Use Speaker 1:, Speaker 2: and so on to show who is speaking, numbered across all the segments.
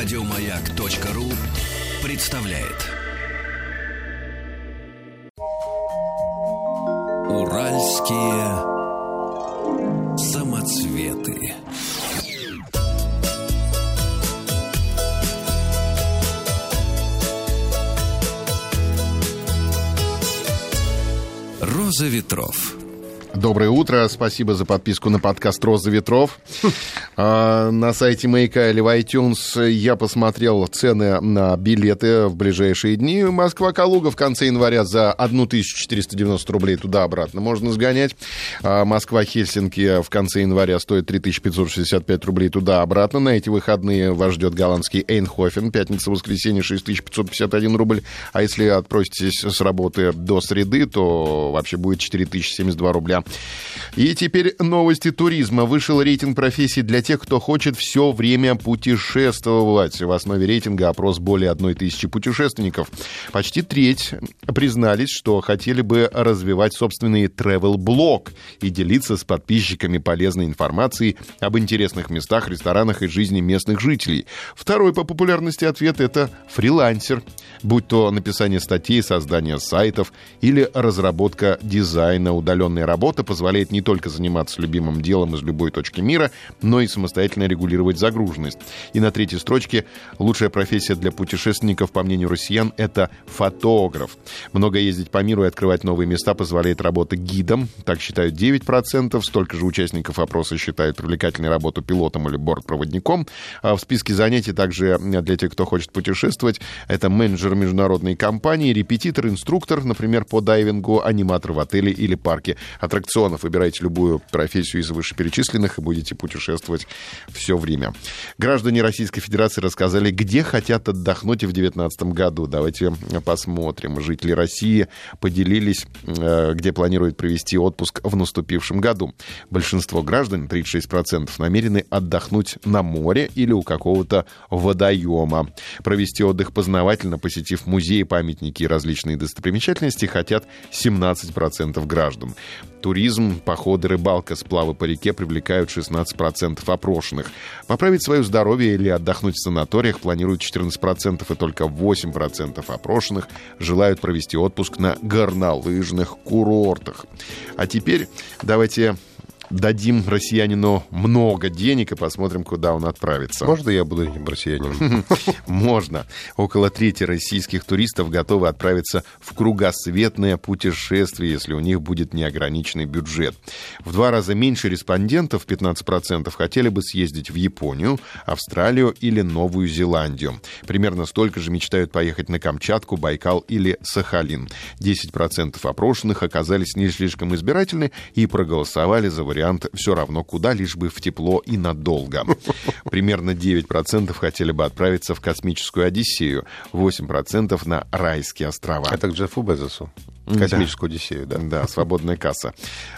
Speaker 1: Радиомаяк.ру представляет. Уральские самоцветы. Роза ветров.
Speaker 2: Доброе утро, спасибо за подписку на подкаст «Роза ветров». А, на сайте Маяка или в iTunes я посмотрел цены на билеты в ближайшие дни. Москва-Калуга в конце января за 1490 рублей туда-обратно можно сгонять. А Москва-Хельсинки в конце января стоит 3565 рублей туда-обратно. На эти выходные вас ждет голландский Эйнхофен. Пятница-воскресенье 6551 рубль. А если отпроситесь с работы до среды, то вообще будет 4072 рубля. И теперь новости туризма. Вышел рейтинг профессий для тех, кто хочет все время путешествовать. В основе рейтинга опрос более одной тысячи путешественников. Почти треть признались, что хотели бы развивать собственный travel-блог и делиться с подписчиками полезной информацией об интересных местах, ресторанах и жизни местных жителей. Второй по популярности ответ – это фрилансер. Будь то написание статей, создание сайтов или разработка дизайна, удаленная работа позволяет не только заниматься любимым делом из любой точки мира, но и самостоятельно регулировать загруженность. И на третьей строчке лучшая профессия для путешественников, по мнению россиян, это фотограф. Много ездить по миру и открывать новые места позволяет работа гидом, так считают 9%, столько же участников опроса считают привлекательной работу пилотом или бортпроводником. А в списке занятий также для тех, кто хочет путешествовать, это менеджер международной компании, репетитор, инструктор, например, по дайвингу, аниматор в отеле или парке аттракционов. Выбирайте любую профессию из вышеперечисленных и будете путешествовать все время. Граждане Российской Федерации рассказали, где хотят отдохнуть в 2019 году. Давайте посмотрим. Жители России поделились, э, где планируют провести отпуск в наступившем году. Большинство граждан, 36%, намерены отдохнуть на море или у какого-то водоема. Провести отдых познавательно, посетив музеи, памятники и различные достопримечательности, хотят 17% граждан. Туризм, походы, рыбалка, сплавы по реке привлекают 16% опрошенных. Поправить свое здоровье или отдохнуть в санаториях планируют 14%, и только 8% опрошенных желают провести отпуск на горнолыжных курортах. А теперь давайте дадим россиянину много денег и посмотрим, куда он отправится.
Speaker 3: Можно я буду этим россиянином?
Speaker 2: Можно. Около трети российских туристов готовы отправиться в кругосветное путешествие, если у них будет неограниченный бюджет. В два раза меньше респондентов, 15%, хотели бы съездить в Японию, Австралию или Новую Зеландию. Примерно столько же мечтают поехать на Камчатку, Байкал или Сахалин. 10% опрошенных оказались не слишком избирательны и проголосовали за вариант вариант все равно куда, лишь бы в тепло и надолго. Примерно 9% хотели бы отправиться в космическую Одиссею, 8% на райские острова.
Speaker 3: Это к Джеффу Безосу. Космическую да. Одиссею, да?
Speaker 2: Да, свободная касса.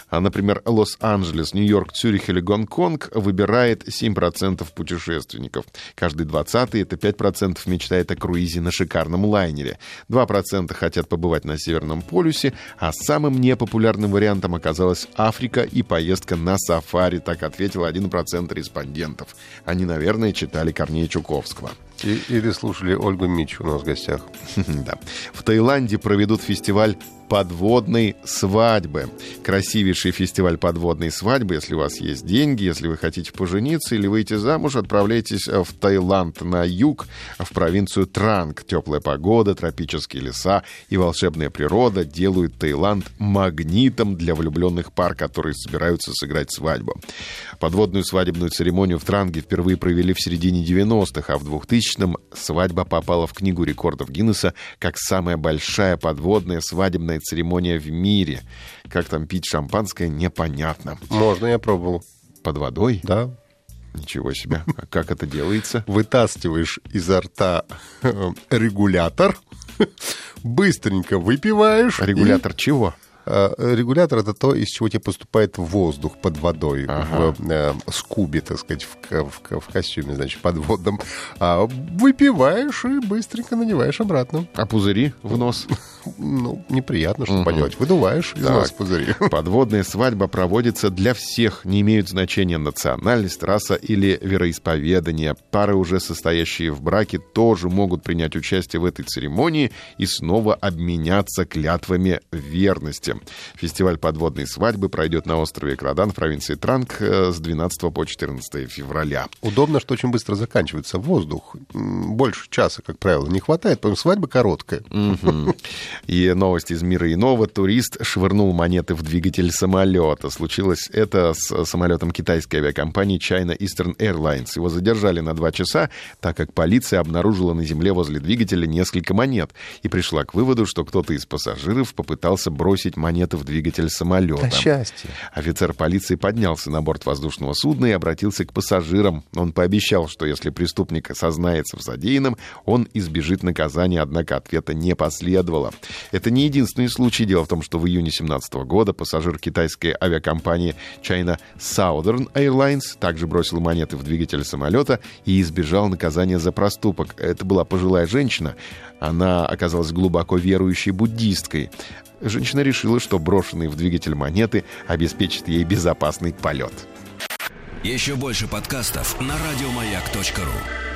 Speaker 2: А, например, Лос-Анджелес, Нью-Йорк, Цюрих или Гонконг выбирает 7% путешественников. Каждый 20-й, это 5% мечтает о круизе на шикарном лайнере. 2% хотят побывать на Северном полюсе, а самым непопулярным вариантом оказалась Африка и поездка на сафари, так ответил 1% респондентов. Они, наверное, читали Корнея Чуковского.
Speaker 3: И, или слушали Ольгу Мич у нас в гостях.
Speaker 2: Да. В Таиланде проведут фестиваль подводной свадьбы. Красивейший фестиваль подводной свадьбы. Если у вас есть деньги, если вы хотите пожениться или выйти замуж, отправляйтесь в Таиланд на юг, в провинцию Транг. Теплая погода, тропические леса и волшебная природа делают Таиланд магнитом для влюбленных пар, которые собираются сыграть свадьбу. Подводную свадебную церемонию в Транге впервые провели в середине 90-х, а в 2000-м свадьба попала в Книгу рекордов Гиннесса как самая большая подводная свадебная церемония в мире. Как там пить шампанское, непонятно.
Speaker 3: Можно, я пробовал.
Speaker 2: Под водой?
Speaker 3: Да.
Speaker 2: Ничего себе. А как это делается?
Speaker 3: Вытаскиваешь изо рта э, регулятор, быстренько выпиваешь.
Speaker 2: Регулятор и... чего?
Speaker 3: А, Регулятор это то, из чего тебе поступает воздух под водой
Speaker 2: Ага.
Speaker 3: в э, скубе, так сказать, в, в в костюме, значит, подводном. А выпиваешь и быстренько надеваешь обратно.
Speaker 2: А пузыри в нос?
Speaker 3: Ну, неприятно, что
Speaker 2: Мгм.
Speaker 3: поделать. Выдуваешь из
Speaker 2: Так.
Speaker 3: нас пузыри.
Speaker 2: Подводная свадьба проводится для всех, не имеют значения национальность, раса или вероисповедание. Пары, уже состоящие в браке, тоже могут принять участие в этой церемонии и снова обменяться клятвами верности. Фестиваль подводной свадьбы пройдет на острове Крадан в провинции Транг э, с 12 по 14 февраля.
Speaker 3: Удобно, что очень быстро заканчивается воздух. Больше часа, как правило, не хватает, потому что свадьба короткая.
Speaker 2: И новость из мира иного. Турист швырнул монеты в двигатель самолета. Случилось это с самолетом китайской авиакомпании China Eastern Airlines. Его задержали на два часа, так как полиция обнаружила на земле возле двигателя несколько монет и пришла к выводу, что кто-то из пассажиров попытался бросить монеты в двигатель самолета.
Speaker 3: счастье.
Speaker 2: Офицер полиции поднялся на борт воздушного судна и обратился к пассажирам. Он пообещал, что если преступник осознается в содеянном, он избежит наказания, однако ответа не последовало. Это не единственный случай. Дело в том, что в июне 2017 года пассажир китайской авиакомпании China Southern Airlines также бросил монеты в двигатель самолета и избежал наказания за проступок. Это была пожилая женщина. Она оказалась глубоко верующей буддисткой. Женщина решила, что брошенные в двигатель монеты обеспечат ей безопасный полет.
Speaker 1: Еще больше подкастов на радиомаяк.ру.